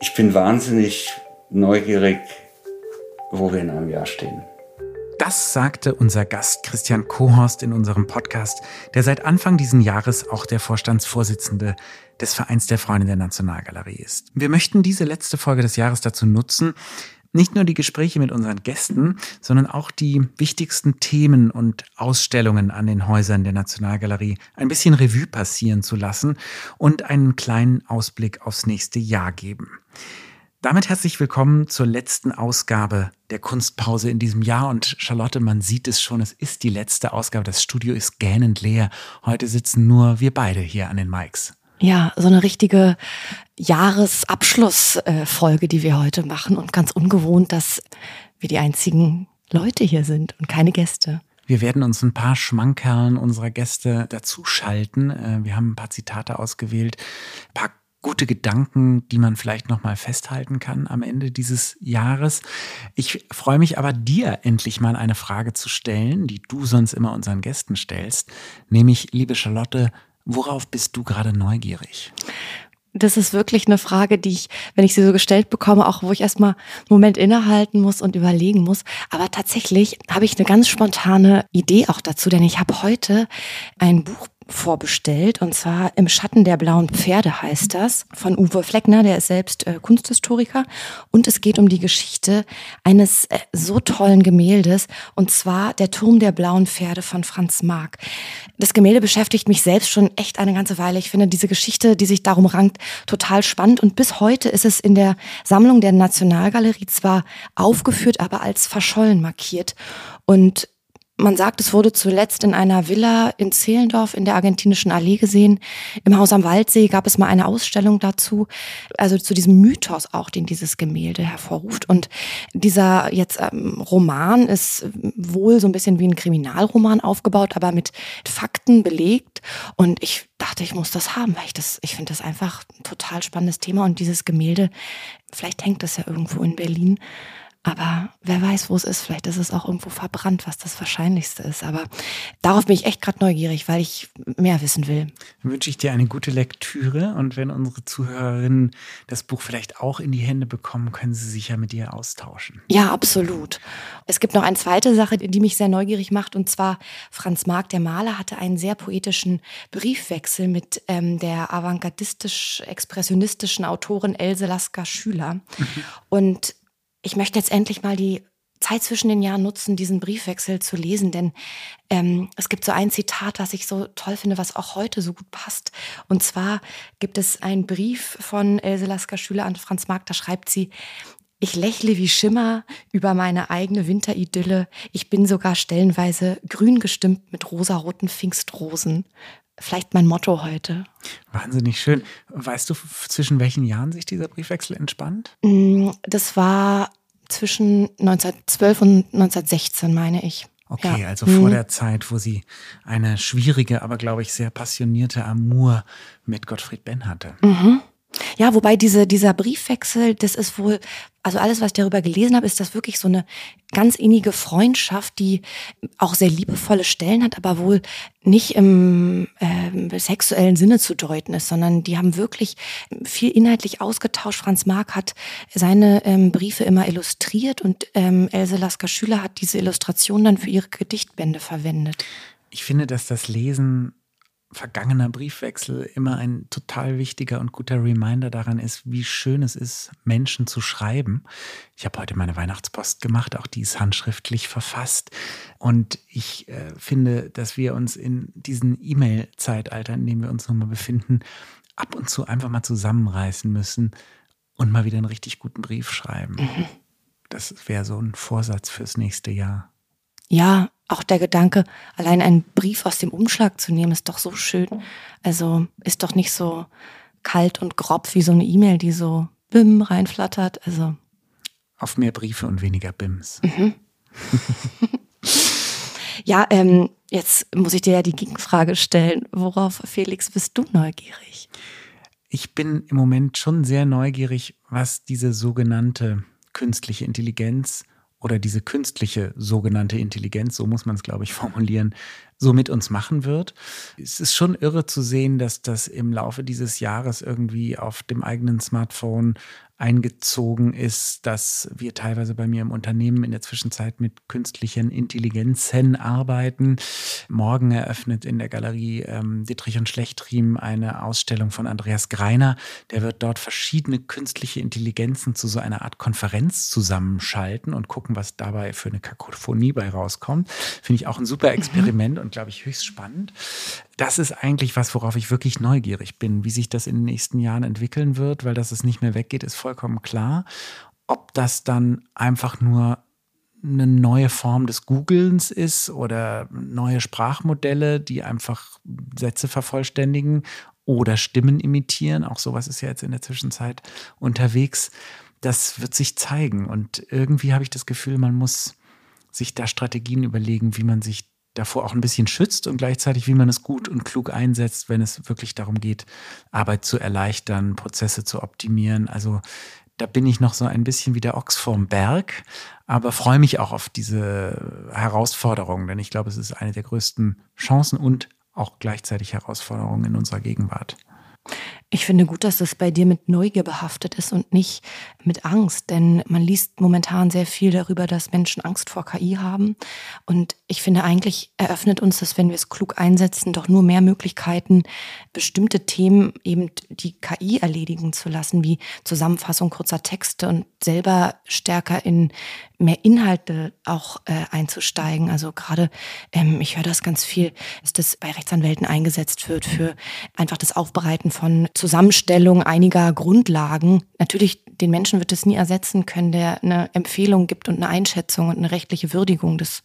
Ich bin wahnsinnig neugierig, wo wir in einem Jahr stehen. Das sagte unser Gast Christian Kohorst in unserem Podcast, der seit Anfang diesen Jahres auch der Vorstandsvorsitzende des Vereins der Freunde der Nationalgalerie ist. Wir möchten diese letzte Folge des Jahres dazu nutzen, nicht nur die Gespräche mit unseren Gästen, sondern auch die wichtigsten Themen und Ausstellungen an den Häusern der Nationalgalerie ein bisschen Revue passieren zu lassen und einen kleinen Ausblick aufs nächste Jahr geben. Damit herzlich willkommen zur letzten Ausgabe der Kunstpause in diesem Jahr. Und Charlotte, man sieht es schon, es ist die letzte Ausgabe. Das Studio ist gähnend leer. Heute sitzen nur wir beide hier an den Mics. Ja, so eine richtige Jahresabschlussfolge, die wir heute machen und ganz ungewohnt, dass wir die einzigen Leute hier sind und keine Gäste. Wir werden uns ein paar Schmankerlen unserer Gäste dazuschalten. Äh, wir haben ein paar Zitate ausgewählt, ein paar gute Gedanken, die man vielleicht noch mal festhalten kann am Ende dieses Jahres. Ich freue mich aber dir endlich mal eine Frage zu stellen, die du sonst immer unseren Gästen stellst, nämlich liebe Charlotte, worauf bist du gerade neugierig? Das ist wirklich eine Frage, die ich, wenn ich sie so gestellt bekomme, auch wo ich erstmal einen Moment innehalten muss und überlegen muss. Aber tatsächlich habe ich eine ganz spontane Idee auch dazu, denn ich habe heute ein Buch vorbestellt und zwar im Schatten der blauen Pferde heißt das von Uwe Fleckner, der ist selbst äh, Kunsthistoriker und es geht um die Geschichte eines äh, so tollen Gemäldes und zwar der Turm der blauen Pferde von Franz Marc. Das Gemälde beschäftigt mich selbst schon echt eine ganze Weile. Ich finde diese Geschichte, die sich darum rankt, total spannend und bis heute ist es in der Sammlung der Nationalgalerie zwar aufgeführt, aber als verschollen markiert und man sagt, es wurde zuletzt in einer Villa in Zehlendorf in der argentinischen Allee gesehen. Im Haus am Waldsee gab es mal eine Ausstellung dazu, also zu diesem Mythos auch, den dieses Gemälde hervorruft. Und dieser jetzt ähm, Roman ist wohl so ein bisschen wie ein Kriminalroman aufgebaut, aber mit Fakten belegt. Und ich dachte, ich muss das haben, weil ich das, ich finde das einfach ein total spannendes Thema. Und dieses Gemälde, vielleicht hängt das ja irgendwo in Berlin. Aber wer weiß, wo es ist. Vielleicht ist es auch irgendwo verbrannt, was das Wahrscheinlichste ist. Aber darauf bin ich echt gerade neugierig, weil ich mehr wissen will. Dann wünsche ich dir eine gute Lektüre. Und wenn unsere Zuhörerinnen das Buch vielleicht auch in die Hände bekommen, können sie sich ja mit dir austauschen. Ja, absolut. Es gibt noch eine zweite Sache, die mich sehr neugierig macht. Und zwar Franz Marc, der Maler, hatte einen sehr poetischen Briefwechsel mit ähm, der avantgardistisch-expressionistischen Autorin Else Lasker Schüler. Mhm. Und ich möchte jetzt endlich mal die Zeit zwischen den Jahren nutzen, diesen Briefwechsel zu lesen, denn ähm, es gibt so ein Zitat, was ich so toll finde, was auch heute so gut passt. Und zwar gibt es einen Brief von Else Lasker Schüler an Franz Marc, da schreibt sie, ich lächle wie Schimmer über meine eigene Winteridylle. Ich bin sogar stellenweise grün gestimmt mit rosaroten Pfingstrosen. Vielleicht mein Motto heute. Wahnsinnig schön. Weißt du, zwischen welchen Jahren sich dieser Briefwechsel entspannt? Mm, das war zwischen 1912 und 1916, meine ich. Okay, ja. also vor mhm. der Zeit, wo sie eine schwierige, aber glaube ich sehr passionierte Amour mit Gottfried Benn hatte. Mhm. Ja, wobei diese, dieser Briefwechsel, das ist wohl, also alles, was ich darüber gelesen habe, ist das wirklich so eine ganz innige Freundschaft, die auch sehr liebevolle Stellen hat, aber wohl nicht im äh, sexuellen Sinne zu deuten ist, sondern die haben wirklich viel inhaltlich ausgetauscht. Franz Marc hat seine ähm, Briefe immer illustriert und ähm, Else Lasker Schüler hat diese Illustration dann für ihre Gedichtbände verwendet. Ich finde, dass das Lesen vergangener Briefwechsel immer ein total wichtiger und guter Reminder daran ist, wie schön es ist, Menschen zu schreiben. Ich habe heute meine Weihnachtspost gemacht, auch die ist handschriftlich verfasst. Und ich äh, finde, dass wir uns in diesem E-Mail-Zeitalter, in dem wir uns nun mal befinden, ab und zu einfach mal zusammenreißen müssen und mal wieder einen richtig guten Brief schreiben. Mhm. Das wäre so ein Vorsatz fürs nächste Jahr. Ja, auch der Gedanke, allein einen Brief aus dem Umschlag zu nehmen, ist doch so schön. Also ist doch nicht so kalt und grob wie so eine E-Mail, die so bim reinflattert. Also auf mehr Briefe und weniger Bims. Mhm. ja, ähm, jetzt muss ich dir ja die Gegenfrage stellen. Worauf, Felix, bist du neugierig? Ich bin im Moment schon sehr neugierig, was diese sogenannte künstliche Intelligenz oder diese künstliche sogenannte Intelligenz, so muss man es, glaube ich, formulieren, so mit uns machen wird. Es ist schon irre zu sehen, dass das im Laufe dieses Jahres irgendwie auf dem eigenen Smartphone eingezogen ist, dass wir teilweise bei mir im Unternehmen in der Zwischenzeit mit künstlichen Intelligenzen arbeiten. Morgen eröffnet in der Galerie ähm, Dietrich und Schlechtriem eine Ausstellung von Andreas Greiner. Der wird dort verschiedene künstliche Intelligenzen zu so einer Art Konferenz zusammenschalten und gucken, was dabei für eine Kakophonie bei rauskommt. Finde ich auch ein super Experiment mhm. und glaube ich höchst spannend das ist eigentlich was, worauf ich wirklich neugierig bin, wie sich das in den nächsten Jahren entwickeln wird, weil dass es nicht mehr weggeht, ist vollkommen klar. Ob das dann einfach nur eine neue Form des Googlens ist oder neue Sprachmodelle, die einfach Sätze vervollständigen oder Stimmen imitieren, auch sowas ist ja jetzt in der Zwischenzeit unterwegs, das wird sich zeigen. Und irgendwie habe ich das Gefühl, man muss sich da Strategien überlegen, wie man sich davor auch ein bisschen schützt und gleichzeitig, wie man es gut und klug einsetzt, wenn es wirklich darum geht, Arbeit zu erleichtern, Prozesse zu optimieren. Also da bin ich noch so ein bisschen wie der Ochs vorm Berg, aber freue mich auch auf diese Herausforderungen, denn ich glaube, es ist eine der größten Chancen und auch gleichzeitig Herausforderungen in unserer Gegenwart. Ich finde gut, dass das bei dir mit Neugier behaftet ist und nicht mit Angst, denn man liest momentan sehr viel darüber, dass Menschen Angst vor KI haben. Und ich finde eigentlich eröffnet uns das, wenn wir es klug einsetzen, doch nur mehr Möglichkeiten, bestimmte Themen eben die KI erledigen zu lassen, wie Zusammenfassung kurzer Texte und selber stärker in mehr Inhalte auch äh, einzusteigen. Also gerade, ähm, ich höre das ganz viel, dass das bei Rechtsanwälten eingesetzt wird für einfach das Aufbereiten von Zusammenstellung einiger Grundlagen. Natürlich, den Menschen wird es nie ersetzen können, der eine Empfehlung gibt und eine Einschätzung und eine rechtliche Würdigung des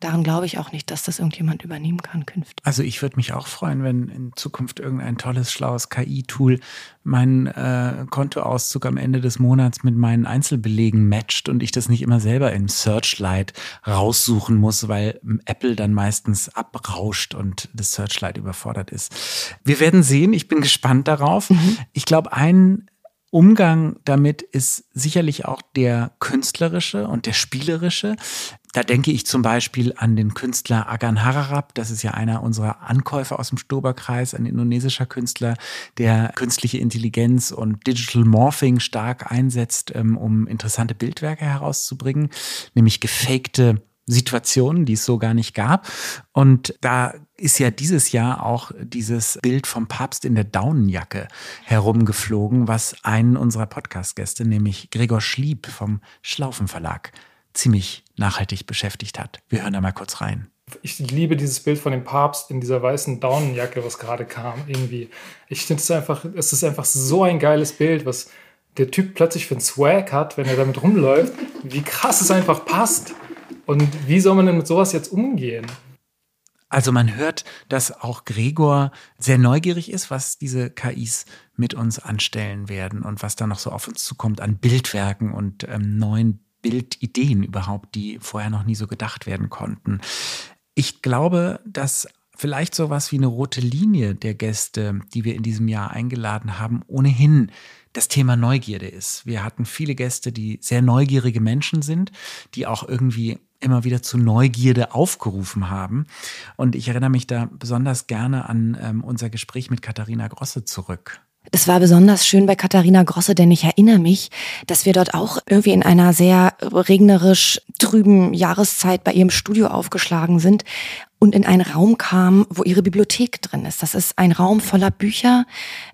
daran glaube ich auch nicht, dass das irgendjemand übernehmen kann künftig. Also ich würde mich auch freuen, wenn in Zukunft irgendein tolles, schlaues KI-Tool meinen äh, Kontoauszug am Ende des Monats mit meinen Einzelbelegen matcht und ich das nicht immer selber im Searchlight raussuchen muss, weil Apple dann meistens abrauscht und das Searchlight überfordert ist. Wir werden sehen. Ich bin gespannt darauf. Mhm. Ich glaube, ein Umgang damit ist sicherlich auch der künstlerische und der spielerische. Da denke ich zum Beispiel an den Künstler Agan Hararab. Das ist ja einer unserer Ankäufer aus dem Stoberkreis, ein indonesischer Künstler, der künstliche Intelligenz und Digital Morphing stark einsetzt, ähm, um interessante Bildwerke herauszubringen, nämlich gefakte Situationen, die es so gar nicht gab. Und da ist ja dieses Jahr auch dieses Bild vom Papst in der Daunenjacke herumgeflogen, was einen unserer Podcast-Gäste, nämlich Gregor Schlieb vom Schlaufen Verlag, ziemlich nachhaltig beschäftigt hat. Wir hören da mal kurz rein. Ich liebe dieses Bild von dem Papst in dieser weißen Daunenjacke, was gerade kam, irgendwie. Ich finde es einfach, es ist einfach so ein geiles Bild, was der Typ plötzlich für einen Swag hat, wenn er damit rumläuft. Wie krass es einfach passt. Und wie soll man denn mit sowas jetzt umgehen? Also man hört, dass auch Gregor sehr neugierig ist, was diese KIs mit uns anstellen werden und was da noch so auf uns zukommt an Bildwerken und ähm, neuen Bildideen überhaupt, die vorher noch nie so gedacht werden konnten. Ich glaube, dass vielleicht sowas wie eine rote Linie der Gäste, die wir in diesem Jahr eingeladen haben, ohnehin das Thema Neugierde ist. Wir hatten viele Gäste, die sehr neugierige Menschen sind, die auch irgendwie immer wieder zu Neugierde aufgerufen haben. Und ich erinnere mich da besonders gerne an ähm, unser Gespräch mit Katharina Grosse zurück. Das war besonders schön bei Katharina Grosse, denn ich erinnere mich, dass wir dort auch irgendwie in einer sehr regnerisch trüben Jahreszeit bei ihrem Studio aufgeschlagen sind und in einen Raum kam, wo ihre Bibliothek drin ist. Das ist ein Raum voller Bücher,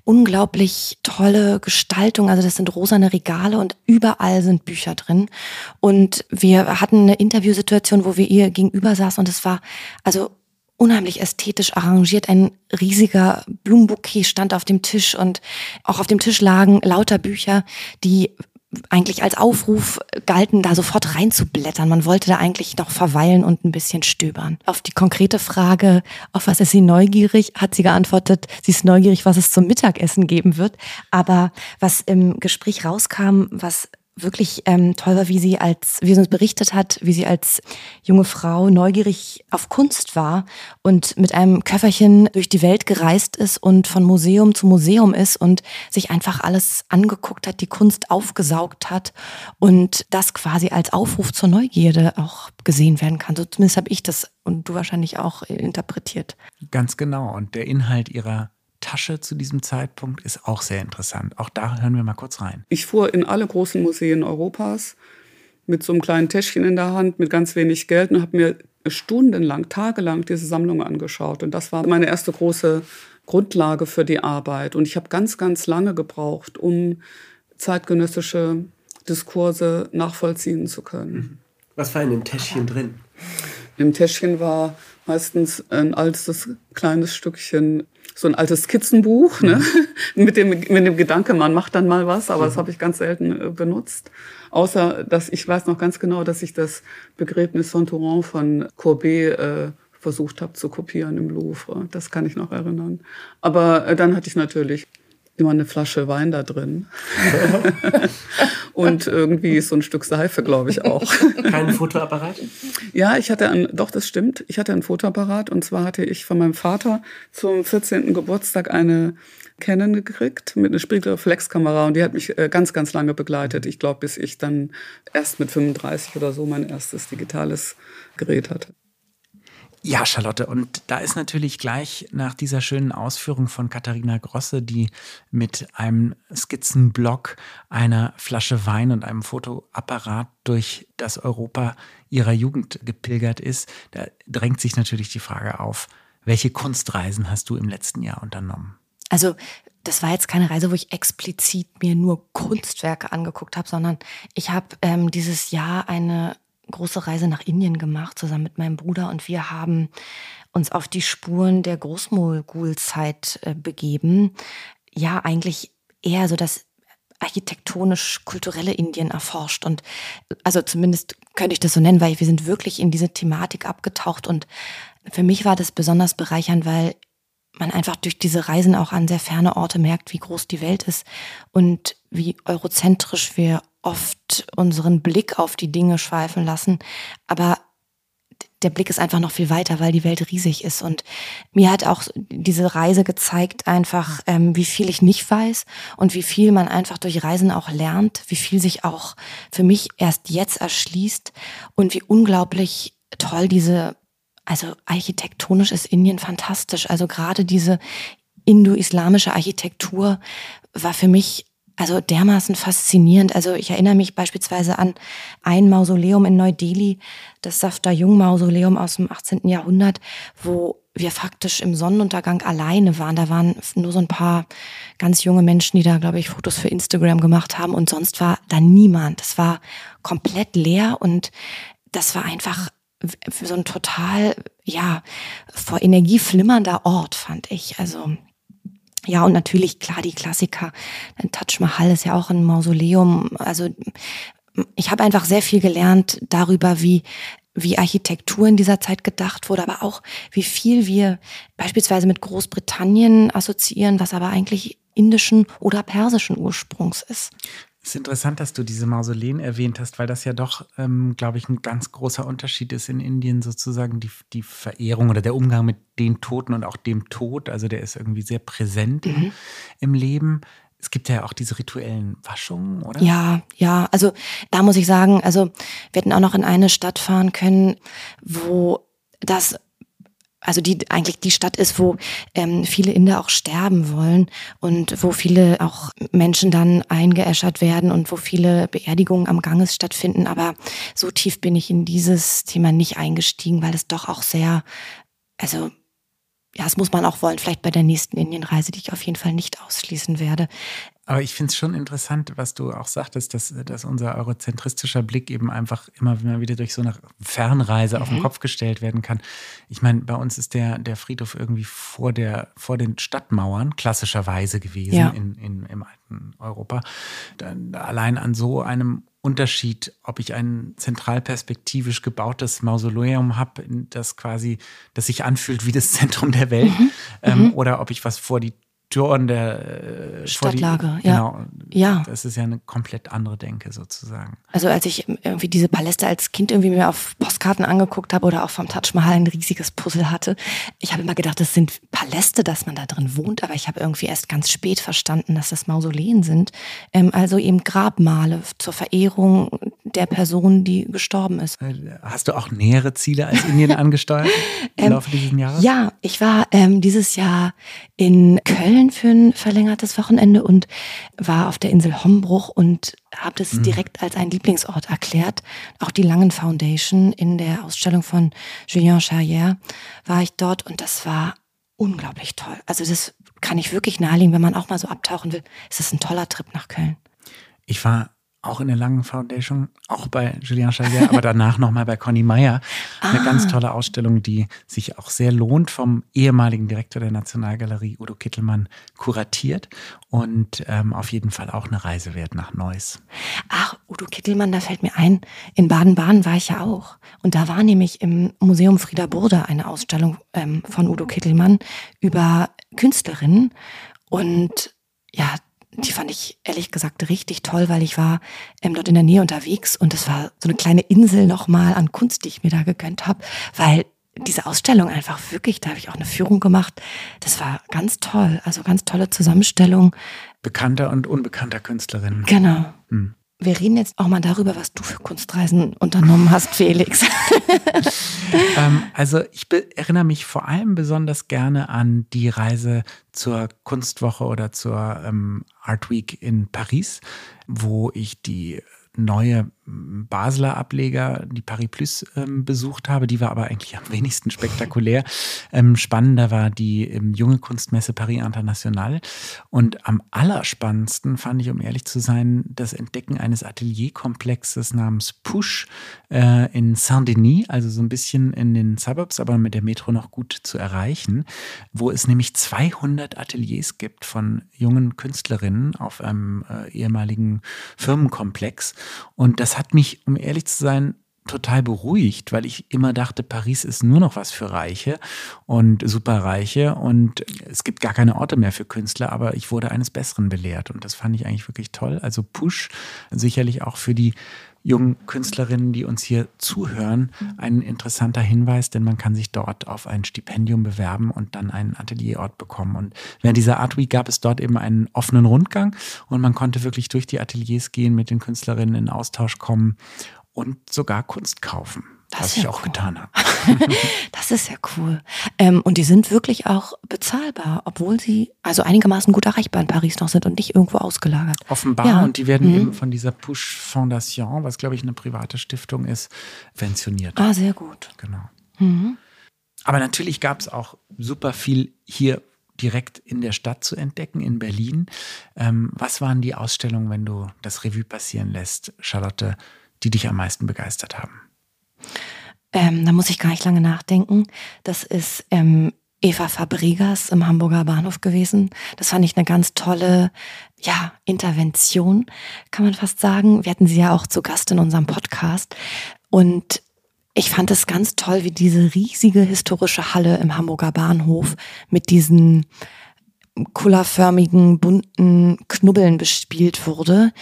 unglaublich tolle Gestaltung. Also das sind rosane Regale und überall sind Bücher drin. Und wir hatten eine Interviewsituation, wo wir ihr gegenüber saßen und es war also unheimlich ästhetisch arrangiert. Ein riesiger Blumenbouquet stand auf dem Tisch und auch auf dem Tisch lagen lauter Bücher, die eigentlich als Aufruf galten, da sofort reinzublättern. Man wollte da eigentlich noch verweilen und ein bisschen stöbern. Auf die konkrete Frage, auf was ist sie neugierig, hat sie geantwortet, sie ist neugierig, was es zum Mittagessen geben wird. Aber was im Gespräch rauskam, was wirklich ähm, toll war, wie sie als, wie sie uns berichtet hat, wie sie als junge Frau neugierig auf Kunst war und mit einem Köfferchen durch die Welt gereist ist und von Museum zu Museum ist und sich einfach alles angeguckt hat, die Kunst aufgesaugt hat und das quasi als Aufruf zur Neugierde auch gesehen werden kann. So zumindest habe ich das und du wahrscheinlich auch interpretiert. Ganz genau. Und der Inhalt ihrer Tasche zu diesem Zeitpunkt ist auch sehr interessant. Auch da hören wir mal kurz rein. Ich fuhr in alle großen Museen Europas mit so einem kleinen Täschchen in der Hand, mit ganz wenig Geld und habe mir stundenlang, tagelang diese Sammlung angeschaut. Und das war meine erste große Grundlage für die Arbeit. Und ich habe ganz, ganz lange gebraucht, um zeitgenössische Diskurse nachvollziehen zu können. Mhm. Was war in dem Täschchen drin? Im Täschchen war meistens ein altes kleines Stückchen so ein altes Skizzenbuch, ne? Mhm. mit, dem, mit dem Gedanke, man macht dann mal was, aber mhm. das habe ich ganz selten äh, benutzt. Außer, dass ich weiß noch ganz genau, dass ich das Begräbnis von Touron von Courbet äh, versucht habe zu kopieren im Louvre. Das kann ich noch erinnern. Aber äh, dann hatte ich natürlich immer eine Flasche Wein da drin. und irgendwie so ein Stück Seife, glaube ich auch. Kein Fotoapparat? Ja, ich hatte ein, doch, das stimmt. Ich hatte ein Fotoapparat und zwar hatte ich von meinem Vater zum 14. Geburtstag eine Canon gekriegt mit einer Spiegelreflexkamera und die hat mich äh, ganz, ganz lange begleitet. Ich glaube, bis ich dann erst mit 35 oder so mein erstes digitales Gerät hatte. Ja, Charlotte, und da ist natürlich gleich nach dieser schönen Ausführung von Katharina Grosse, die mit einem Skizzenblock, einer Flasche Wein und einem Fotoapparat durch das Europa ihrer Jugend gepilgert ist, da drängt sich natürlich die Frage auf, welche Kunstreisen hast du im letzten Jahr unternommen? Also das war jetzt keine Reise, wo ich explizit mir nur Kunstwerke angeguckt habe, sondern ich habe ähm, dieses Jahr eine große Reise nach Indien gemacht, zusammen mit meinem Bruder. Und wir haben uns auf die Spuren der Großmogulzeit äh, begeben. Ja, eigentlich eher so das architektonisch-kulturelle Indien erforscht. Und also zumindest könnte ich das so nennen, weil wir sind wirklich in diese Thematik abgetaucht. Und für mich war das besonders bereichernd, weil man einfach durch diese Reisen auch an sehr ferne Orte merkt, wie groß die Welt ist und wie eurozentrisch wir oft unseren Blick auf die Dinge schweifen lassen. Aber der Blick ist einfach noch viel weiter, weil die Welt riesig ist. Und mir hat auch diese Reise gezeigt, einfach, ähm, wie viel ich nicht weiß und wie viel man einfach durch Reisen auch lernt, wie viel sich auch für mich erst jetzt erschließt und wie unglaublich toll diese, also architektonisch ist Indien fantastisch. Also gerade diese indo-islamische Architektur war für mich also dermaßen faszinierend. Also ich erinnere mich beispielsweise an ein Mausoleum in Neu-Delhi, das Safta-Jung-Mausoleum aus dem 18. Jahrhundert, wo wir faktisch im Sonnenuntergang alleine waren. Da waren nur so ein paar ganz junge Menschen, die da, glaube ich, Fotos für Instagram gemacht haben und sonst war da niemand. Es war komplett leer und das war einfach so ein total, ja, vor Energie flimmernder Ort, fand ich. Also ja, und natürlich, klar, die Klassiker. Taj Mahal ist ja auch ein Mausoleum. Also ich habe einfach sehr viel gelernt darüber, wie wie Architektur in dieser Zeit gedacht wurde, aber auch wie viel wir beispielsweise mit Großbritannien assoziieren, was aber eigentlich indischen oder persischen Ursprungs ist. Es ist interessant, dass du diese Mausoleen erwähnt hast, weil das ja doch, ähm, glaube ich, ein ganz großer Unterschied ist in Indien, sozusagen die, die Verehrung oder der Umgang mit den Toten und auch dem Tod. Also der ist irgendwie sehr präsent mhm. im, im Leben. Es gibt ja auch diese rituellen Waschungen, oder? Ja, ja. Also da muss ich sagen, also wir hätten auch noch in eine Stadt fahren können, wo das also die eigentlich die Stadt ist, wo ähm, viele Inder auch sterben wollen und wo viele auch Menschen dann eingeäschert werden und wo viele Beerdigungen am Ganges stattfinden. Aber so tief bin ich in dieses Thema nicht eingestiegen, weil es doch auch sehr, also ja, das muss man auch wollen, vielleicht bei der nächsten Indienreise, die ich auf jeden Fall nicht ausschließen werde. Aber ich finde es schon interessant, was du auch sagtest, dass, dass unser eurozentristischer Blick eben einfach immer wieder durch so eine Fernreise mhm. auf den mhm. Kopf gestellt werden kann. Ich meine, bei uns ist der, der Friedhof irgendwie vor, der, vor den Stadtmauern klassischerweise gewesen ja. in, in, im alten Europa. Dann, allein an so einem Unterschied, ob ich ein zentralperspektivisch gebautes Mausoleum habe, das quasi, das sich anfühlt wie das Zentrum der Welt, mhm. ähm, mhm. oder ob ich was vor die Skulpturen der äh, vor die- Stadtlage, ja. Genau. Ja. Das ist ja eine komplett andere Denke sozusagen. Also als ich irgendwie diese Paläste als Kind irgendwie mir auf Postkarten angeguckt habe oder auch vom Taj Mahal ein riesiges Puzzle hatte, ich habe immer gedacht, das sind Paläste, dass man da drin wohnt, aber ich habe irgendwie erst ganz spät verstanden, dass das Mausoleen sind. Ähm, also eben Grabmale zur Verehrung der Person, die gestorben ist. Äh, Hast du auch nähere Ziele als Indien angesteuert im Laufe dieses Jahres? Ähm, Ja, ich war ähm, dieses Jahr in Köln für ein verlängertes Wochenende und war auf der Insel Hombruch und habe das direkt als einen Lieblingsort erklärt. Auch die Langen Foundation in der Ausstellung von Julien Charrière war ich dort und das war unglaublich toll. Also das kann ich wirklich nahelegen, wenn man auch mal so abtauchen will. Ist das ein toller Trip nach Köln. Ich war auch in der Langen Foundation, auch bei Julien Charrière, aber danach nochmal bei Conny Meyer. Eine Ah. ganz tolle Ausstellung, die sich auch sehr lohnt, vom ehemaligen Direktor der Nationalgalerie, Udo Kittelmann, kuratiert und ähm, auf jeden Fall auch eine Reise wert nach Neuss. Ach, Udo Kittelmann, da fällt mir ein, in Baden-Baden war ich ja auch. Und da war nämlich im Museum Frieder Burda eine Ausstellung ähm, von Udo Kittelmann über Künstlerinnen. Und ja, die fand ich ehrlich gesagt richtig toll, weil ich war ähm, dort in der Nähe unterwegs und es war so eine kleine Insel nochmal an Kunst, die ich mir da gegönnt habe, weil diese Ausstellung einfach wirklich, da habe ich auch eine Führung gemacht, das war ganz toll, also ganz tolle Zusammenstellung. Bekannter und unbekannter Künstlerinnen. Genau. Hm. Wir reden jetzt auch mal darüber, was du für Kunstreisen unternommen hast, Felix. ähm, also ich erinnere mich vor allem besonders gerne an die Reise zur Kunstwoche oder zur ähm, Art Week in Paris, wo ich die neue m, Basler Ableger, die Paris Plus, ähm, besucht habe. Die war aber eigentlich am wenigsten spektakulär. Ähm, spannender war die ähm, junge Kunstmesse Paris International. Und am allerspannendsten fand ich, um ehrlich zu sein, das Entdecken eines Atelierkomplexes namens Push äh, in Saint-Denis, also so ein bisschen in den Suburbs, aber mit der Metro noch gut zu erreichen, wo es nämlich 200 Ateliers gibt von jungen Künstlerinnen auf einem äh, ehemaligen Firmenkomplex. Und das hat mich, um ehrlich zu sein, total beruhigt, weil ich immer dachte, Paris ist nur noch was für Reiche und Superreiche und es gibt gar keine Orte mehr für Künstler, aber ich wurde eines Besseren belehrt und das fand ich eigentlich wirklich toll. Also Push sicherlich auch für die jungen Künstlerinnen, die uns hier zuhören, ein interessanter Hinweis, denn man kann sich dort auf ein Stipendium bewerben und dann einen Atelierort bekommen. Und während dieser Art Week gab es dort eben einen offenen Rundgang und man konnte wirklich durch die Ateliers gehen, mit den Künstlerinnen in Austausch kommen und sogar Kunst kaufen, was ich auch cool. getan habe. Das ist ja cool. Ähm, und die sind wirklich auch bezahlbar, obwohl sie also einigermaßen gut erreichbar in Paris noch sind und nicht irgendwo ausgelagert. Offenbar Ja. und die werden Mhm. eben von dieser Push Foundation, was glaube ich eine private Stiftung ist, subventioniert. Ah, sehr gut. Genau. Mhm. Aber natürlich gab es auch super viel hier direkt in der Stadt zu entdecken, in Berlin. Ähm, was waren die Ausstellungen, wenn du das Revue passieren lässt, Charlotte, die dich am meisten begeistert haben? Ähm, da muss ich gar nicht lange nachdenken. Das ist ähm, Eva Fabregas im Hamburger Bahnhof gewesen. Das fand ich eine ganz tolle ja, Intervention, kann man fast sagen. Wir hatten sie ja auch zu Gast in unserem Podcast. Und ich fand es ganz toll, wie diese riesige historische Halle im Hamburger Bahnhof mit diesen kullerförmigen, bunten Knubbeln bespielt wurde.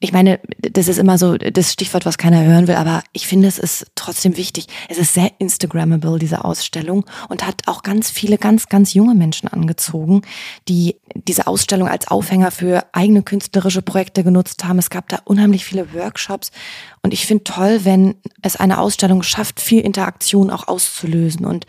Ich meine, das ist immer so das Stichwort, was keiner hören will, aber ich finde, es ist trotzdem wichtig. Es ist sehr Instagrammable, diese Ausstellung, und hat auch ganz viele ganz, ganz junge Menschen angezogen, die diese Ausstellung als Aufhänger für eigene künstlerische Projekte genutzt haben. Es gab da unheimlich viele Workshops. Und ich finde toll, wenn es eine Ausstellung schafft, viel Interaktion auch auszulösen. Und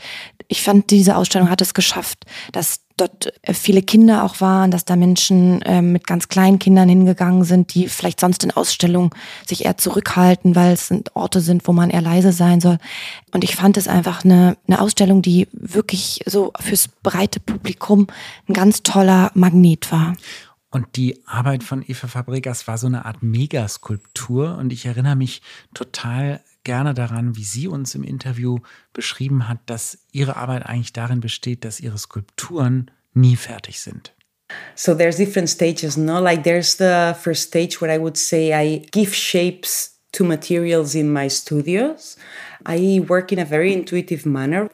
ich fand, diese Ausstellung hat es geschafft, dass dort viele Kinder auch waren, dass da Menschen ähm, mit ganz kleinen Kindern hingegangen sind, die vielleicht sonst in Ausstellungen sich eher zurückhalten, weil es sind Orte sind, wo man eher leise sein soll. Und ich fand es einfach eine, eine Ausstellung, die wirklich so fürs breite Publikum ein ganz toller Magnet war. Und die Arbeit von Eva Fabregas war so eine Art Megaskulptur. Und ich erinnere mich total gerne daran, wie sie uns im Interview beschrieben hat, dass ihre Arbeit eigentlich darin besteht, dass ihre Skulpturen nie fertig sind. So there's different stages, no? Like there's the first stage where I would say I give shapes to materials in my studios. I work in a very intuitive manner.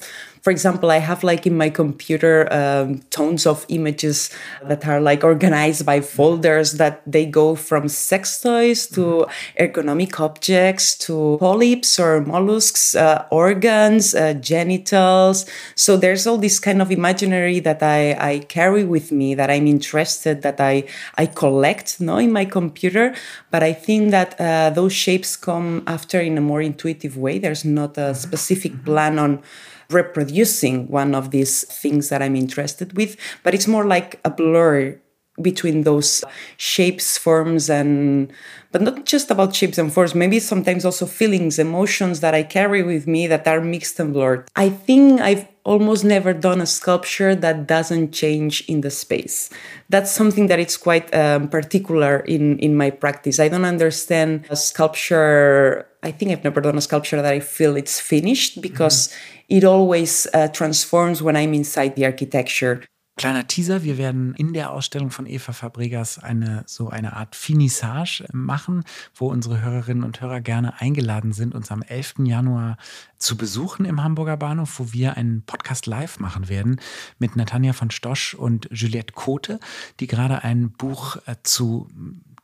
For example, I have like in my computer um, tons of images that are like organized by folders that they go from sex toys to ergonomic objects to polyps or mollusks, uh, organs, uh, genitals. So there's all this kind of imaginary that I, I carry with me that I'm interested that I I collect no in my computer. But I think that uh, those shapes come after in a more intuitive way. There's not a specific plan on reproducing one of these things that I'm interested with, but it's more like a blur between those shapes, forms, and but not just about shapes and forms, maybe sometimes also feelings, emotions that I carry with me that are mixed and blurred. I think I've almost never done a sculpture that doesn't change in the space. That's something that it's quite um, particular in, in my practice. I don't understand a sculpture. I think I've never done a sculpture that I feel it's finished because mm-hmm. it always uh, transforms when I'm inside the architecture. Kleiner Teaser, wir werden in der Ausstellung von Eva Fabregas eine so eine Art Finissage machen, wo unsere Hörerinnen und Hörer gerne eingeladen sind, uns am 11. Januar zu besuchen im Hamburger Bahnhof, wo wir einen Podcast live machen werden mit Natanja von Stosch und Juliette Kote, die gerade ein Buch äh, zu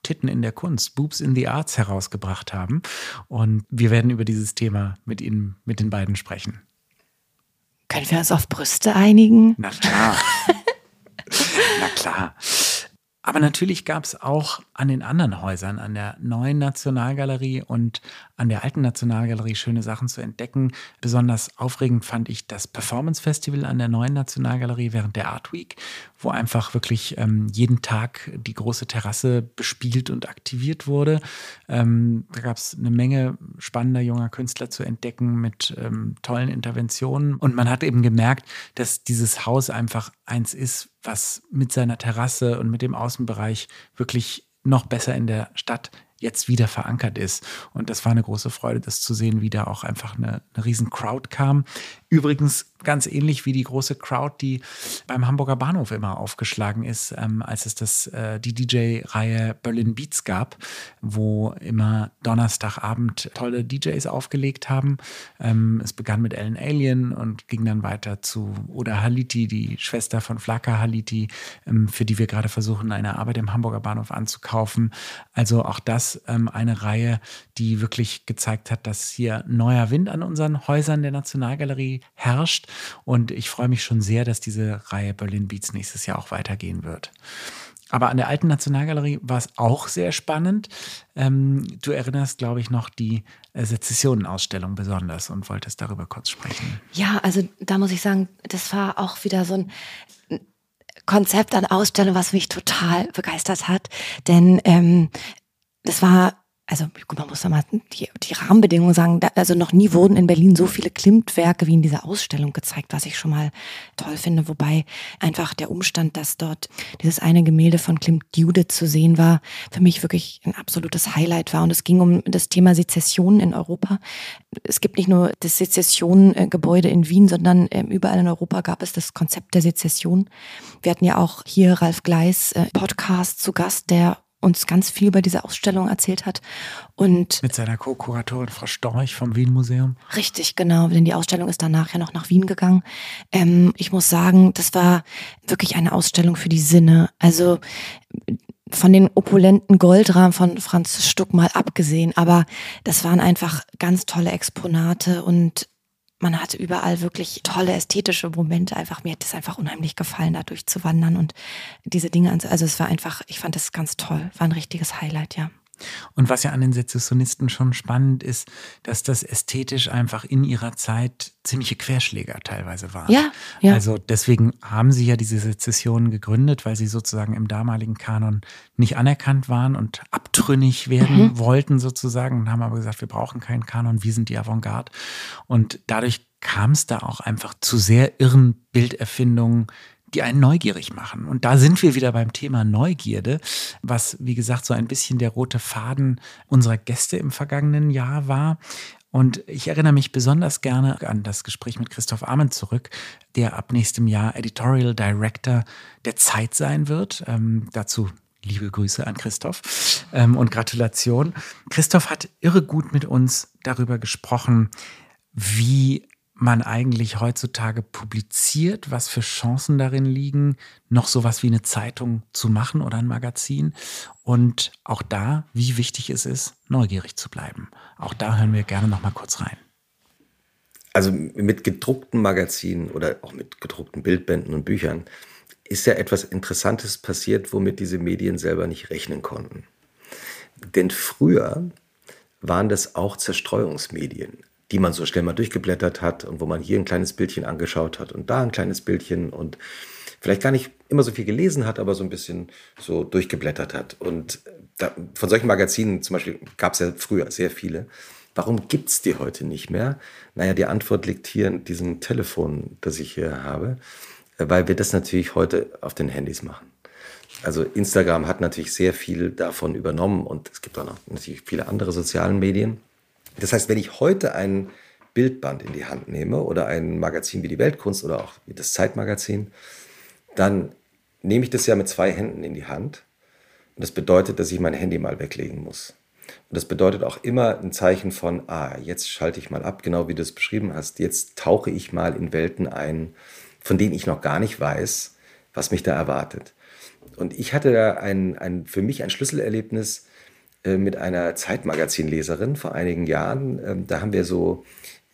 Titten in der Kunst, Boobs in the Arts herausgebracht haben. Und wir werden über dieses Thema mit Ihnen, mit den beiden sprechen. Können wir uns auf Brüste einigen? Na klar. Na klar. Aber natürlich gab es auch an den anderen Häusern, an der neuen Nationalgalerie und an der alten Nationalgalerie schöne Sachen zu entdecken. Besonders aufregend fand ich das Performance Festival an der neuen Nationalgalerie während der Art Week, wo einfach wirklich ähm, jeden Tag die große Terrasse bespielt und aktiviert wurde. Ähm, da gab es eine Menge spannender junger Künstler zu entdecken mit ähm, tollen Interventionen. Und man hat eben gemerkt, dass dieses Haus einfach eins ist, was mit seiner Terrasse und mit dem Außenbereich wirklich noch besser in der Stadt jetzt wieder verankert ist. Und das war eine große Freude, das zu sehen, wie da auch einfach eine, eine riesen Crowd kam. Übrigens ganz ähnlich wie die große Crowd, die beim Hamburger Bahnhof immer aufgeschlagen ist, ähm, als es das, äh, die DJ-Reihe Berlin Beats gab, wo immer Donnerstagabend tolle DJs aufgelegt haben. Ähm, es begann mit Ellen Alien und ging dann weiter zu Oda Haliti, die Schwester von Flaka Haliti, ähm, für die wir gerade versuchen, eine Arbeit im Hamburger Bahnhof anzukaufen. Also auch das ähm, eine Reihe, die wirklich gezeigt hat, dass hier neuer Wind an unseren Häusern der Nationalgalerie herrscht und ich freue mich schon sehr, dass diese Reihe Berlin Beats nächstes Jahr auch weitergehen wird. Aber an der alten Nationalgalerie war es auch sehr spannend. Ähm, du erinnerst, glaube ich, noch die äh, Sezessionenausstellung besonders und wolltest darüber kurz sprechen. Ja, also da muss ich sagen, das war auch wieder so ein Konzept an Ausstellung, was mich total begeistert hat. Denn ähm, das war also man muss mal die, die Rahmenbedingungen sagen, da, also noch nie wurden in Berlin so viele Klimt-Werke wie in dieser Ausstellung gezeigt, was ich schon mal toll finde. Wobei einfach der Umstand, dass dort dieses eine Gemälde von Klimt Judith zu sehen war, für mich wirklich ein absolutes Highlight war. Und es ging um das Thema Sezession in Europa. Es gibt nicht nur das Sezession-Gebäude in Wien, sondern ähm, überall in Europa gab es das Konzept der Sezession. Wir hatten ja auch hier Ralf Gleis äh, Podcast zu Gast, der uns ganz viel über diese Ausstellung erzählt hat. Und Mit seiner Co-Kuratorin Frau Storch vom Wien Museum. Richtig, genau, denn die Ausstellung ist danach ja noch nach Wien gegangen. Ähm, ich muss sagen, das war wirklich eine Ausstellung für die Sinne. Also von den opulenten Goldrahmen von Franz Stuck mal abgesehen, aber das waren einfach ganz tolle Exponate und man hatte überall wirklich tolle ästhetische Momente. Einfach mir hat es einfach unheimlich gefallen, da durchzuwandern und diese Dinge. Also es war einfach, ich fand das ganz toll. War ein richtiges Highlight, ja. Und was ja an den Sezessionisten schon spannend ist, dass das ästhetisch einfach in ihrer Zeit ziemliche Querschläger teilweise waren. Ja, ja. Also deswegen haben sie ja diese Sezessionen gegründet, weil sie sozusagen im damaligen Kanon nicht anerkannt waren und abtrünnig werden mhm. wollten sozusagen und haben aber gesagt, wir brauchen keinen Kanon, wir sind die Avantgarde. Und dadurch kam es da auch einfach zu sehr irren Bilderfindungen, die einen neugierig machen. Und da sind wir wieder beim Thema Neugierde, was, wie gesagt, so ein bisschen der rote Faden unserer Gäste im vergangenen Jahr war. Und ich erinnere mich besonders gerne an das Gespräch mit Christoph Amen zurück, der ab nächstem Jahr Editorial Director der Zeit sein wird. Ähm, dazu liebe Grüße an Christoph ähm, und Gratulation. Christoph hat irre gut mit uns darüber gesprochen, wie man eigentlich heutzutage publiziert, was für Chancen darin liegen, noch sowas wie eine Zeitung zu machen oder ein Magazin. Und auch da, wie wichtig es ist, neugierig zu bleiben. Auch da hören wir gerne noch mal kurz rein. Also mit gedruckten Magazinen oder auch mit gedruckten Bildbänden und Büchern ist ja etwas Interessantes passiert, womit diese Medien selber nicht rechnen konnten. Denn früher waren das auch Zerstreuungsmedien die man so schnell mal durchgeblättert hat und wo man hier ein kleines Bildchen angeschaut hat und da ein kleines Bildchen und vielleicht gar nicht immer so viel gelesen hat, aber so ein bisschen so durchgeblättert hat. Und da, von solchen Magazinen zum Beispiel gab es ja früher sehr viele. Warum gibt es die heute nicht mehr? Naja, die Antwort liegt hier in diesem Telefon, das ich hier habe, weil wir das natürlich heute auf den Handys machen. Also Instagram hat natürlich sehr viel davon übernommen und es gibt auch noch natürlich viele andere sozialen Medien. Das heißt, wenn ich heute ein Bildband in die Hand nehme oder ein Magazin wie die Weltkunst oder auch wie das Zeitmagazin, dann nehme ich das ja mit zwei Händen in die Hand. Und das bedeutet, dass ich mein Handy mal weglegen muss. Und das bedeutet auch immer ein Zeichen von, ah, jetzt schalte ich mal ab, genau wie du es beschrieben hast. Jetzt tauche ich mal in Welten ein, von denen ich noch gar nicht weiß, was mich da erwartet. Und ich hatte da ein, ein, für mich ein Schlüsselerlebnis, mit einer Zeitmagazinleserin vor einigen Jahren. Ähm, da haben wir so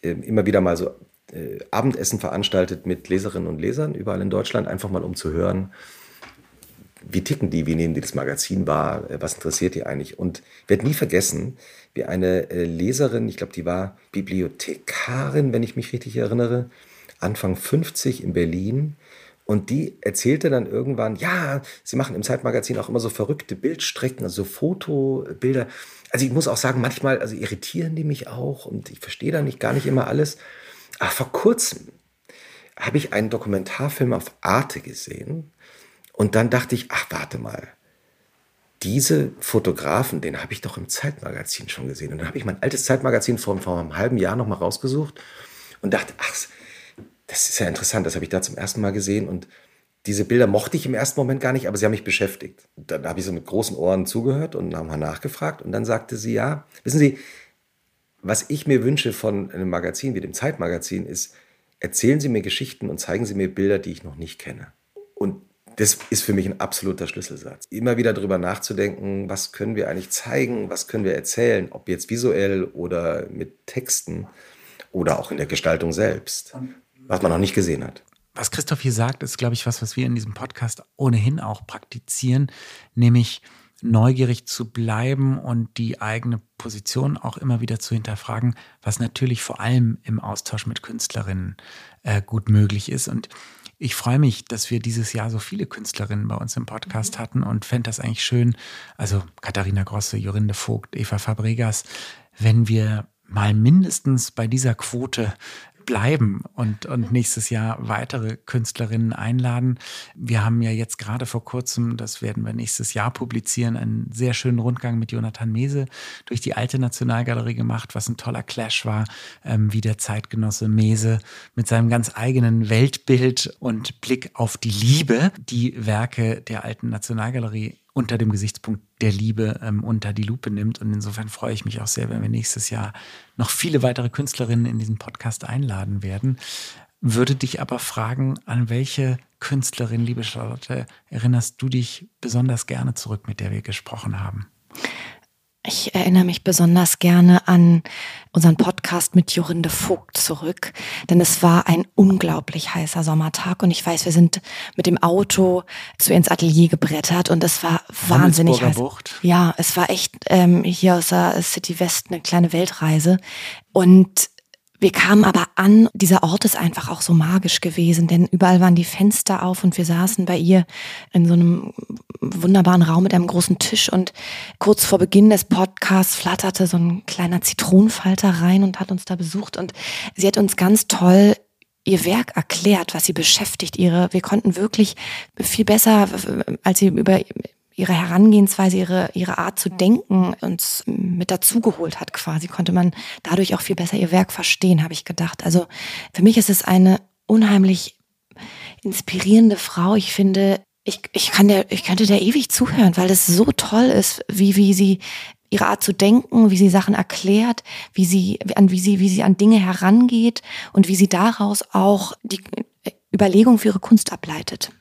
äh, immer wieder mal so äh, Abendessen veranstaltet mit Leserinnen und Lesern überall in Deutschland, einfach mal um zu hören, wie ticken die, wie nehmen die das Magazin wahr, was interessiert die eigentlich. Und ich werde nie vergessen, wie eine Leserin, ich glaube, die war Bibliothekarin, wenn ich mich richtig erinnere, Anfang 50 in Berlin, und die erzählte dann irgendwann, ja, sie machen im Zeitmagazin auch immer so verrückte Bildstrecken, also Fotobilder. Also ich muss auch sagen, manchmal also irritieren die mich auch und ich verstehe da nicht gar nicht immer alles. Aber vor kurzem habe ich einen Dokumentarfilm auf Arte gesehen und dann dachte ich, ach warte mal, diese Fotografen, den habe ich doch im Zeitmagazin schon gesehen. Und dann habe ich mein altes Zeitmagazin vor, vor einem halben Jahr nochmal rausgesucht und dachte, ach, das ist ja interessant, das habe ich da zum ersten Mal gesehen und diese Bilder mochte ich im ersten Moment gar nicht, aber sie haben mich beschäftigt. Dann habe ich so mit großen Ohren zugehört und haben mal nachgefragt und dann sagte sie, ja, wissen Sie, was ich mir wünsche von einem Magazin wie dem Zeitmagazin ist, erzählen Sie mir Geschichten und zeigen Sie mir Bilder, die ich noch nicht kenne. Und das ist für mich ein absoluter Schlüsselsatz. Immer wieder darüber nachzudenken, was können wir eigentlich zeigen, was können wir erzählen, ob jetzt visuell oder mit Texten oder auch in der Gestaltung selbst was man noch nicht gesehen hat. Was Christoph hier sagt, ist, glaube ich, was, was wir in diesem Podcast ohnehin auch praktizieren, nämlich neugierig zu bleiben und die eigene Position auch immer wieder zu hinterfragen, was natürlich vor allem im Austausch mit Künstlerinnen äh, gut möglich ist. Und ich freue mich, dass wir dieses Jahr so viele Künstlerinnen bei uns im Podcast mhm. hatten und fände das eigentlich schön, also Katharina Grosse, Jorinde Vogt, Eva Fabregas, wenn wir mal mindestens bei dieser Quote bleiben und, und nächstes Jahr weitere Künstlerinnen einladen. Wir haben ja jetzt gerade vor kurzem, das werden wir nächstes Jahr publizieren, einen sehr schönen Rundgang mit Jonathan Mese durch die alte Nationalgalerie gemacht, was ein toller Clash war, ähm, wie der Zeitgenosse Mese mit seinem ganz eigenen Weltbild und Blick auf die Liebe die Werke der alten Nationalgalerie unter dem Gesichtspunkt der Liebe ähm, unter die Lupe nimmt. Und insofern freue ich mich auch sehr, wenn wir nächstes Jahr noch viele weitere Künstlerinnen in diesen Podcast einladen werden. Würde dich aber fragen, an welche Künstlerin, liebe Charlotte, erinnerst du dich besonders gerne zurück, mit der wir gesprochen haben? Ich erinnere mich besonders gerne an unseren Podcast mit Jorinde Vogt zurück, denn es war ein unglaublich heißer Sommertag und ich weiß, wir sind mit dem Auto zu ins Atelier gebrettert und es war wahnsinnig heiß. Bucht. Ja, es war echt ähm, hier aus der City West eine kleine Weltreise und wir kamen aber an, dieser Ort ist einfach auch so magisch gewesen, denn überall waren die Fenster auf und wir saßen bei ihr in so einem wunderbaren Raum mit einem großen Tisch und kurz vor Beginn des Podcasts flatterte so ein kleiner Zitronenfalter rein und hat uns da besucht und sie hat uns ganz toll ihr Werk erklärt, was sie beschäftigt. Ihre, wir konnten wirklich viel besser, als sie über ihre Herangehensweise, ihre, ihre Art zu denken uns mit dazugeholt hat quasi, konnte man dadurch auch viel besser ihr Werk verstehen, habe ich gedacht. Also für mich ist es eine unheimlich inspirierende Frau. Ich finde, ich, ich, kann der, ich könnte der ewig zuhören, weil es so toll ist, wie, wie sie ihre Art zu denken, wie sie Sachen erklärt, wie sie an wie sie wie sie an Dinge herangeht und wie sie daraus auch die Überlegung für ihre Kunst ableitet.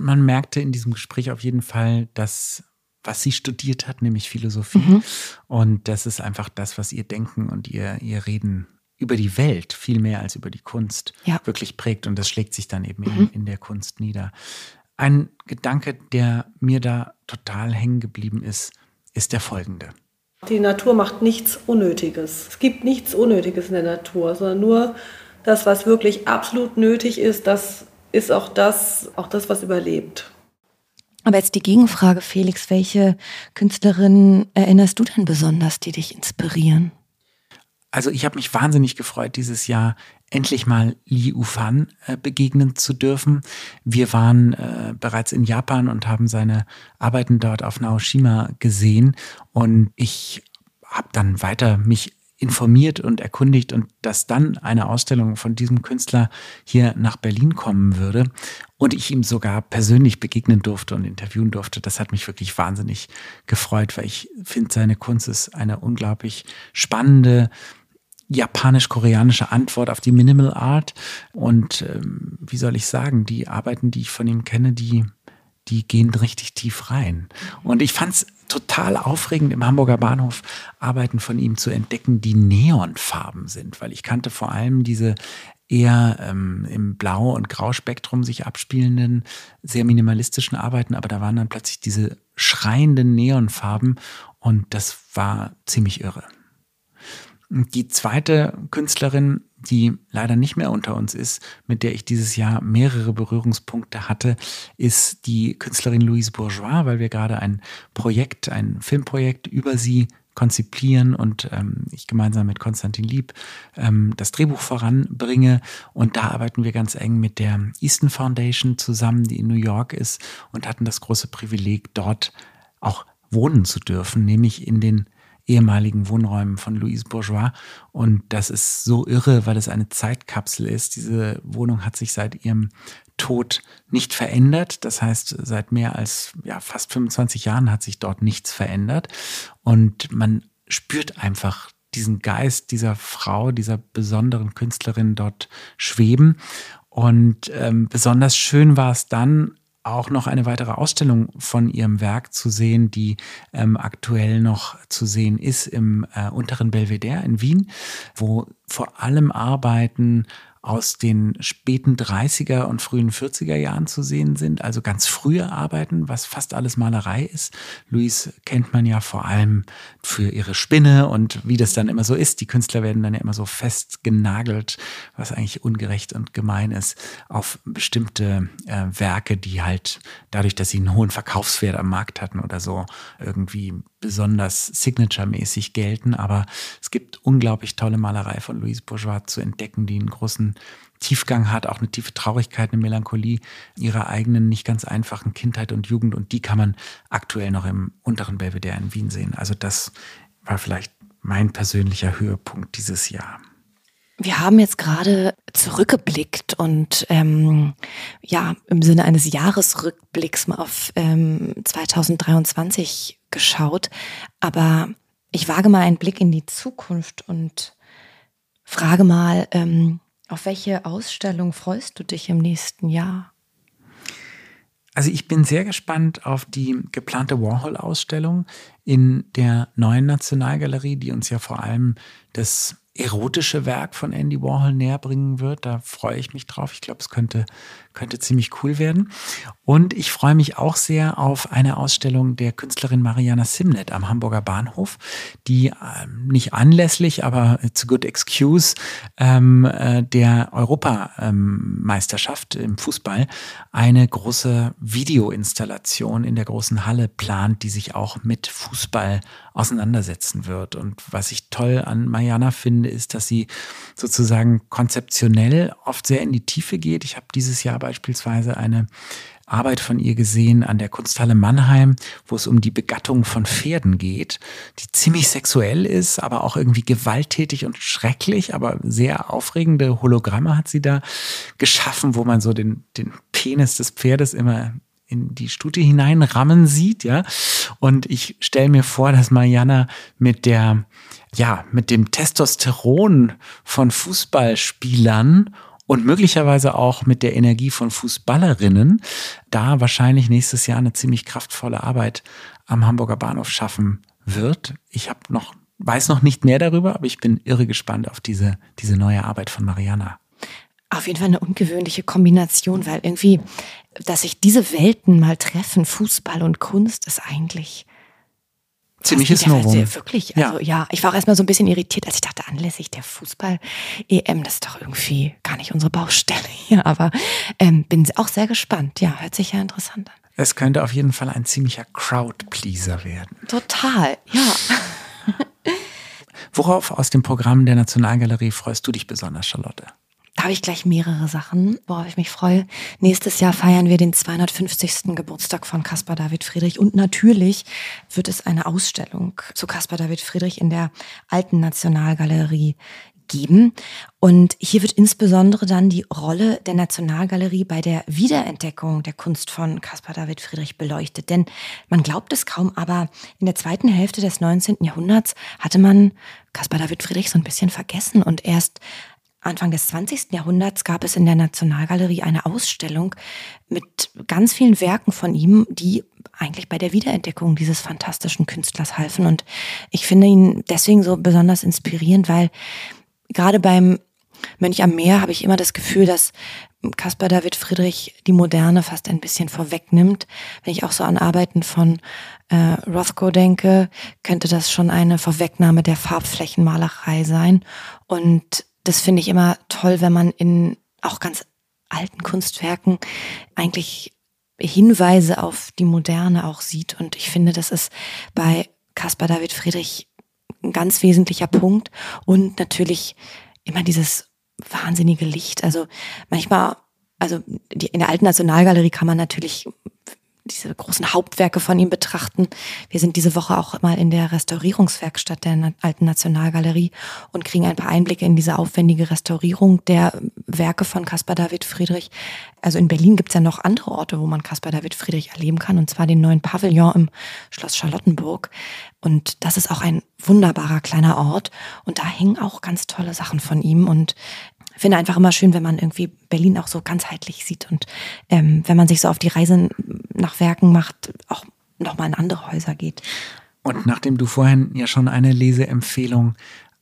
Man merkte in diesem Gespräch auf jeden Fall, dass was sie studiert hat, nämlich Philosophie. Mhm. Und das ist einfach das, was ihr Denken und ihr, ihr Reden über die Welt viel mehr als über die Kunst Ja. wirklich prägt. Und das schlägt sich dann eben Mhm. in, in der Kunst nieder. Ein Gedanke, der mir da total hängen geblieben ist, ist der folgende. Die Natur macht nichts Unnötiges. Es gibt nichts Unnötiges in der Natur, sondern nur das, was wirklich absolut nötig ist, das ist auch das, auch das, was überlebt. Aber jetzt die Gegenfrage, Felix, welche Künstlerinnen erinnerst du denn besonders, die dich inspirieren? Also ich habe mich wahnsinnig gefreut, dieses Jahr endlich mal Li Ufan äh, begegnen zu dürfen. Wir waren äh, bereits in Japan und haben seine Arbeiten dort auf Naoshima gesehen und ich habe dann weiter mich informiert und erkundigt und dass dann eine Ausstellung von diesem Künstler hier nach Berlin kommen würde und ich ihm sogar persönlich begegnen durfte und interviewen durfte, das hat mich wirklich wahnsinnig gefreut, weil ich finde, seine Kunst ist eine unglaublich spannende, japanisch-koreanische Antwort auf die Minimal Art. Und ähm, wie soll ich sagen, die Arbeiten, die ich von ihm kenne, die, die gehen richtig tief rein. Und ich fand es total aufregend, im Hamburger Bahnhof Arbeiten von ihm zu entdecken, die neonfarben sind, weil ich kannte vor allem diese eher ähm, im Blau- und Grauspektrum sich abspielenden, sehr minimalistischen Arbeiten, aber da waren dann plötzlich diese schreienden Neonfarben und das war ziemlich irre. Die zweite Künstlerin, die leider nicht mehr unter uns ist, mit der ich dieses Jahr mehrere Berührungspunkte hatte, ist die Künstlerin Louise Bourgeois, weil wir gerade ein Projekt, ein Filmprojekt über sie konzipieren und ähm, ich gemeinsam mit Konstantin Lieb ähm, das Drehbuch voranbringe. Und da arbeiten wir ganz eng mit der Easton Foundation zusammen, die in New York ist und hatten das große Privileg, dort auch wohnen zu dürfen, nämlich in den ehemaligen Wohnräumen von Louise Bourgeois. Und das ist so irre, weil es eine Zeitkapsel ist. Diese Wohnung hat sich seit ihrem Tod nicht verändert. Das heißt, seit mehr als ja, fast 25 Jahren hat sich dort nichts verändert. Und man spürt einfach diesen Geist dieser Frau, dieser besonderen Künstlerin dort schweben. Und ähm, besonders schön war es dann, auch noch eine weitere Ausstellung von ihrem Werk zu sehen, die ähm, aktuell noch zu sehen ist im äh, unteren Belvedere in Wien, wo vor allem Arbeiten aus den späten 30er und frühen 40er Jahren zu sehen sind, also ganz frühe Arbeiten, was fast alles Malerei ist. Louise kennt man ja vor allem für ihre Spinne und wie das dann immer so ist. Die Künstler werden dann ja immer so festgenagelt, was eigentlich ungerecht und gemein ist, auf bestimmte äh, Werke, die halt dadurch, dass sie einen hohen Verkaufswert am Markt hatten oder so, irgendwie besonders signature-mäßig gelten. Aber es gibt unglaublich tolle Malerei von Louise Bourgeois zu entdecken, die einen großen Tiefgang hat, auch eine tiefe Traurigkeit, eine Melancholie ihrer eigenen nicht ganz einfachen Kindheit und Jugend. Und die kann man aktuell noch im unteren Belvedere in Wien sehen. Also das war vielleicht mein persönlicher Höhepunkt dieses Jahr. Wir haben jetzt gerade zurückgeblickt und ähm, ja im Sinne eines Jahresrückblicks mal auf ähm, 2023 geschaut. Aber ich wage mal einen Blick in die Zukunft und frage mal, ähm, auf welche Ausstellung freust du dich im nächsten Jahr? Also ich bin sehr gespannt auf die geplante Warhol-Ausstellung in der neuen Nationalgalerie, die uns ja vor allem das erotische Werk von Andy Warhol näher bringen wird. Da freue ich mich drauf. Ich glaube, es könnte, könnte ziemlich cool werden. Und ich freue mich auch sehr auf eine Ausstellung der Künstlerin Mariana Simnet am Hamburger Bahnhof, die ähm, nicht anlässlich, aber a good excuse, ähm, äh, der Europameisterschaft im Fußball eine große Videoinstallation in der großen Halle plant, die sich auch mit Fußball auseinandersetzen wird. Und was ich toll an Mariana finde, ist, dass sie sozusagen konzeptionell oft sehr in die Tiefe geht. Ich habe dieses Jahr beispielsweise eine Arbeit von ihr gesehen an der Kunsthalle Mannheim, wo es um die Begattung von Pferden geht, die ziemlich sexuell ist, aber auch irgendwie gewalttätig und schrecklich, aber sehr aufregende Hologramme hat sie da geschaffen, wo man so den, den Penis des Pferdes immer in die Stute hineinrammen sieht, ja. Und ich stelle mir vor, dass Mariana mit der, ja, mit dem Testosteron von Fußballspielern und möglicherweise auch mit der Energie von Fußballerinnen da wahrscheinlich nächstes Jahr eine ziemlich kraftvolle Arbeit am Hamburger Bahnhof schaffen wird. Ich habe noch weiß noch nicht mehr darüber, aber ich bin irre gespannt auf diese diese neue Arbeit von Mariana. Auf jeden Fall eine ungewöhnliche Kombination, weil irgendwie, dass sich diese Welten mal treffen, Fußball und Kunst, ist eigentlich ziemliches Novum. Wirklich, also ja. ja, ich war auch erstmal so ein bisschen irritiert, als ich dachte, anlässlich der Fußball-EM, das ist doch irgendwie gar nicht unsere Baustelle hier, aber ähm, bin auch sehr gespannt. Ja, hört sich ja interessant an. Es könnte auf jeden Fall ein ziemlicher Crowd-Pleaser werden. Total, ja. Worauf aus dem Programm der Nationalgalerie freust du dich besonders, Charlotte? Da habe ich gleich mehrere Sachen, worauf ich mich freue. Nächstes Jahr feiern wir den 250. Geburtstag von Caspar David Friedrich und natürlich wird es eine Ausstellung zu Caspar David Friedrich in der alten Nationalgalerie geben. Und hier wird insbesondere dann die Rolle der Nationalgalerie bei der Wiederentdeckung der Kunst von Caspar David Friedrich beleuchtet. Denn man glaubt es kaum, aber in der zweiten Hälfte des 19. Jahrhunderts hatte man Caspar David Friedrich so ein bisschen vergessen und erst Anfang des 20. Jahrhunderts gab es in der Nationalgalerie eine Ausstellung mit ganz vielen Werken von ihm, die eigentlich bei der Wiederentdeckung dieses fantastischen Künstlers halfen. Und ich finde ihn deswegen so besonders inspirierend, weil gerade beim Mönch am Meer habe ich immer das Gefühl, dass Caspar David Friedrich die Moderne fast ein bisschen vorwegnimmt. Wenn ich auch so an Arbeiten von äh, Rothko denke, könnte das schon eine Vorwegnahme der Farbflächenmalerei sein. Und das finde ich immer toll, wenn man in auch ganz alten Kunstwerken eigentlich Hinweise auf die Moderne auch sieht. Und ich finde, das ist bei Caspar David Friedrich ein ganz wesentlicher Punkt. Und natürlich immer dieses wahnsinnige Licht. Also manchmal, also in der alten Nationalgalerie kann man natürlich diese großen Hauptwerke von ihm betrachten. Wir sind diese Woche auch mal in der Restaurierungswerkstatt der Alten Nationalgalerie und kriegen ein paar Einblicke in diese aufwendige Restaurierung der Werke von Caspar David Friedrich. Also in Berlin gibt es ja noch andere Orte, wo man Caspar David Friedrich erleben kann, und zwar den neuen Pavillon im Schloss Charlottenburg. Und das ist auch ein wunderbarer kleiner Ort. Und da hängen auch ganz tolle Sachen von ihm. Und finde einfach immer schön, wenn man irgendwie Berlin auch so ganzheitlich sieht und ähm, wenn man sich so auf die Reise nach Werken macht, auch nochmal in andere Häuser geht. Und nachdem du vorhin ja schon eine Leseempfehlung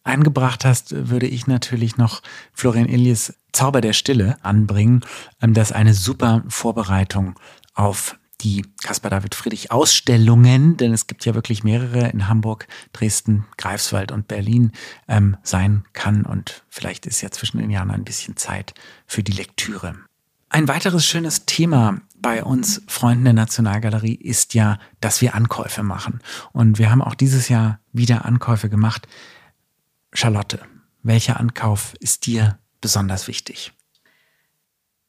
eingebracht hast, würde ich natürlich noch Florian Illies Zauber der Stille anbringen. Ähm, das ist eine super Vorbereitung auf die Caspar David Friedrich Ausstellungen, denn es gibt ja wirklich mehrere in Hamburg, Dresden, Greifswald und Berlin, ähm, sein kann. Und vielleicht ist ja zwischen den Jahren ein bisschen Zeit für die Lektüre. Ein weiteres schönes Thema bei uns Freunden der Nationalgalerie ist ja, dass wir Ankäufe machen. Und wir haben auch dieses Jahr wieder Ankäufe gemacht. Charlotte, welcher Ankauf ist dir besonders wichtig?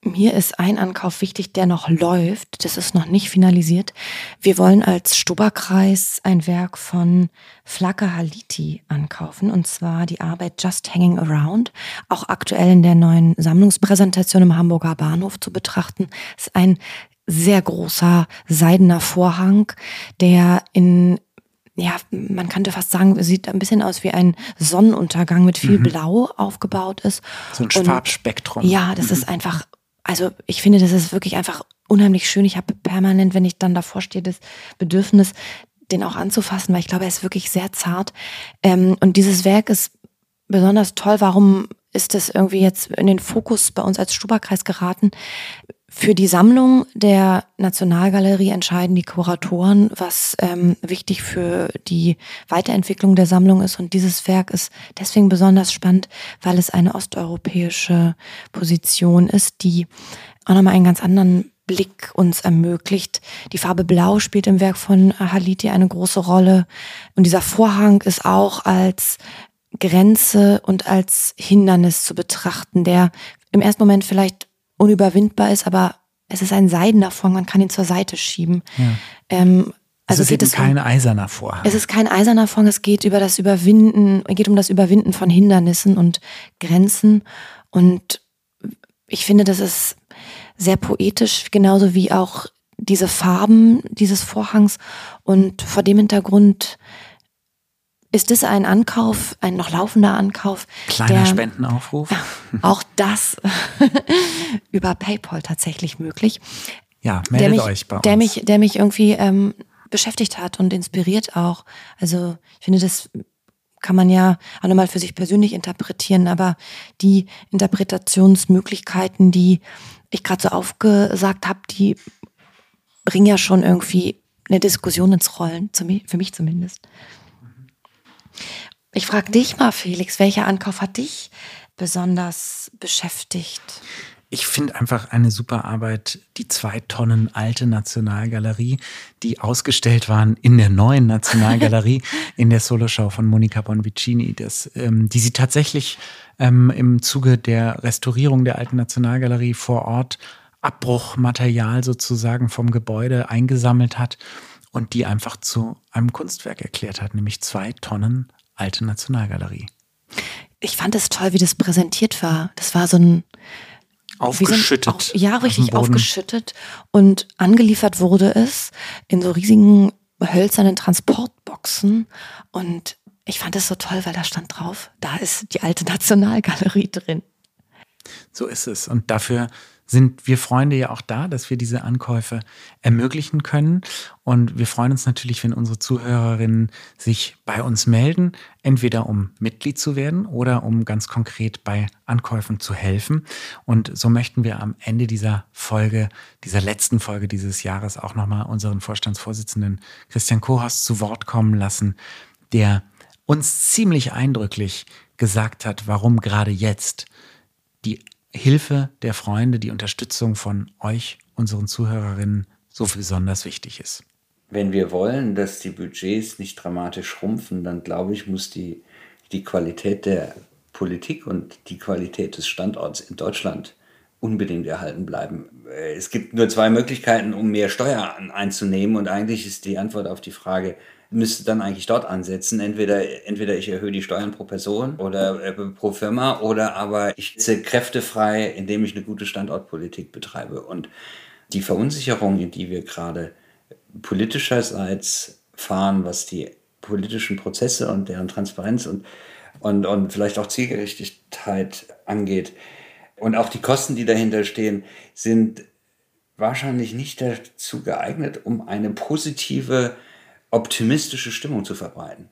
Mir ist ein Ankauf wichtig, der noch läuft. Das ist noch nicht finalisiert. Wir wollen als Stuberkreis ein Werk von Flaka Haliti ankaufen, und zwar die Arbeit Just Hanging Around, auch aktuell in der neuen Sammlungspräsentation im Hamburger Bahnhof zu betrachten. Ist ein sehr großer seidener Vorhang, der in ja, man könnte fast sagen, sieht ein bisschen aus wie ein Sonnenuntergang mit viel mhm. Blau aufgebaut ist. So ein Farbspektrum. Ja, das mhm. ist einfach also ich finde, das ist wirklich einfach unheimlich schön. Ich habe permanent, wenn ich dann davor stehe, das Bedürfnis, den auch anzufassen, weil ich glaube, er ist wirklich sehr zart. Ähm, und dieses Werk ist besonders toll. Warum ist es irgendwie jetzt in den Fokus bei uns als Stuberkreis geraten? Für die Sammlung der Nationalgalerie entscheiden die Kuratoren, was ähm, wichtig für die Weiterentwicklung der Sammlung ist. Und dieses Werk ist deswegen besonders spannend, weil es eine osteuropäische Position ist, die auch nochmal einen ganz anderen Blick uns ermöglicht. Die Farbe Blau spielt im Werk von Haliti eine große Rolle. Und dieser Vorhang ist auch als Grenze und als Hindernis zu betrachten, der im ersten Moment vielleicht unüberwindbar ist, aber es ist ein seidener Vorhang, man kann ihn zur Seite schieben. Ja. Ähm, also es ist eben kein um, eiserner Vorhang. Es ist kein eiserner Vorhang, es geht über das Überwinden, geht um das Überwinden von Hindernissen und Grenzen. Und ich finde, das ist sehr poetisch, genauso wie auch diese Farben dieses Vorhangs und vor dem Hintergrund ist es ein Ankauf, ein noch laufender Ankauf? Kleiner der, Spendenaufruf. Auch das über PayPal tatsächlich möglich. Ja, meldet mich, euch bei uns. Der mich, der mich irgendwie ähm, beschäftigt hat und inspiriert auch. Also ich finde, das kann man ja auch nochmal für sich persönlich interpretieren, aber die Interpretationsmöglichkeiten, die ich gerade so aufgesagt habe, die bringen ja schon irgendwie eine Diskussion ins Rollen, für mich zumindest. Ich frage dich mal, Felix, welcher Ankauf hat dich besonders beschäftigt? Ich finde einfach eine super Arbeit, die zwei Tonnen alte Nationalgalerie, die ausgestellt waren in der neuen Nationalgalerie, in der Soloshow von Monica Bonvicini, das, ähm, die sie tatsächlich ähm, im Zuge der Restaurierung der alten Nationalgalerie vor Ort Abbruchmaterial sozusagen vom Gebäude eingesammelt hat und die einfach zu einem Kunstwerk erklärt hat, nämlich zwei Tonnen alte Nationalgalerie. Ich fand es toll, wie das präsentiert war. Das war so ein aufgeschüttet. So ein, ja, richtig aufgeschüttet und angeliefert wurde es in so riesigen hölzernen Transportboxen und ich fand es so toll, weil da stand drauf, da ist die alte Nationalgalerie drin. So ist es. Und dafür sind wir Freunde ja auch da, dass wir diese Ankäufe ermöglichen können. Und wir freuen uns natürlich, wenn unsere Zuhörerinnen sich bei uns melden, entweder um Mitglied zu werden oder um ganz konkret bei Ankäufen zu helfen. Und so möchten wir am Ende dieser Folge, dieser letzten Folge dieses Jahres auch nochmal unseren Vorstandsvorsitzenden Christian Kohorst zu Wort kommen lassen, der uns ziemlich eindrücklich gesagt hat, warum gerade jetzt die Hilfe der Freunde, die Unterstützung von euch, unseren Zuhörerinnen, so besonders wichtig ist. Wenn wir wollen, dass die Budgets nicht dramatisch schrumpfen, dann glaube ich, muss die, die Qualität der Politik und die Qualität des Standorts in Deutschland unbedingt erhalten bleiben. Es gibt nur zwei Möglichkeiten, um mehr Steuern einzunehmen und eigentlich ist die Antwort auf die Frage, müsste dann eigentlich dort ansetzen. Entweder, entweder ich erhöhe die Steuern pro Person oder äh, pro Firma oder aber ich setze Kräfte frei, indem ich eine gute Standortpolitik betreibe. Und die Verunsicherung, in die wir gerade politischerseits fahren, was die politischen Prozesse und deren Transparenz und, und, und vielleicht auch Zielgerichtigkeit angeht und auch die Kosten, die dahinter stehen, sind wahrscheinlich nicht dazu geeignet, um eine positive optimistische Stimmung zu verbreiten.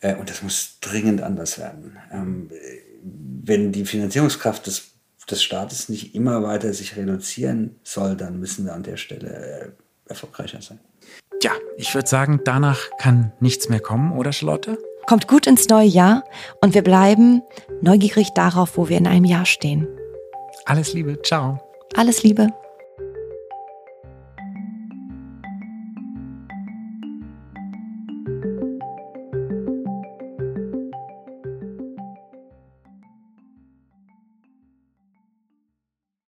Äh, und das muss dringend anders werden. Ähm, wenn die Finanzierungskraft des, des Staates nicht immer weiter sich reduzieren soll, dann müssen wir an der Stelle äh, erfolgreicher sein. Ja, ich würde sagen, danach kann nichts mehr kommen, oder Charlotte? Kommt gut ins neue Jahr und wir bleiben neugierig darauf, wo wir in einem Jahr stehen. Alles Liebe, ciao. Alles Liebe.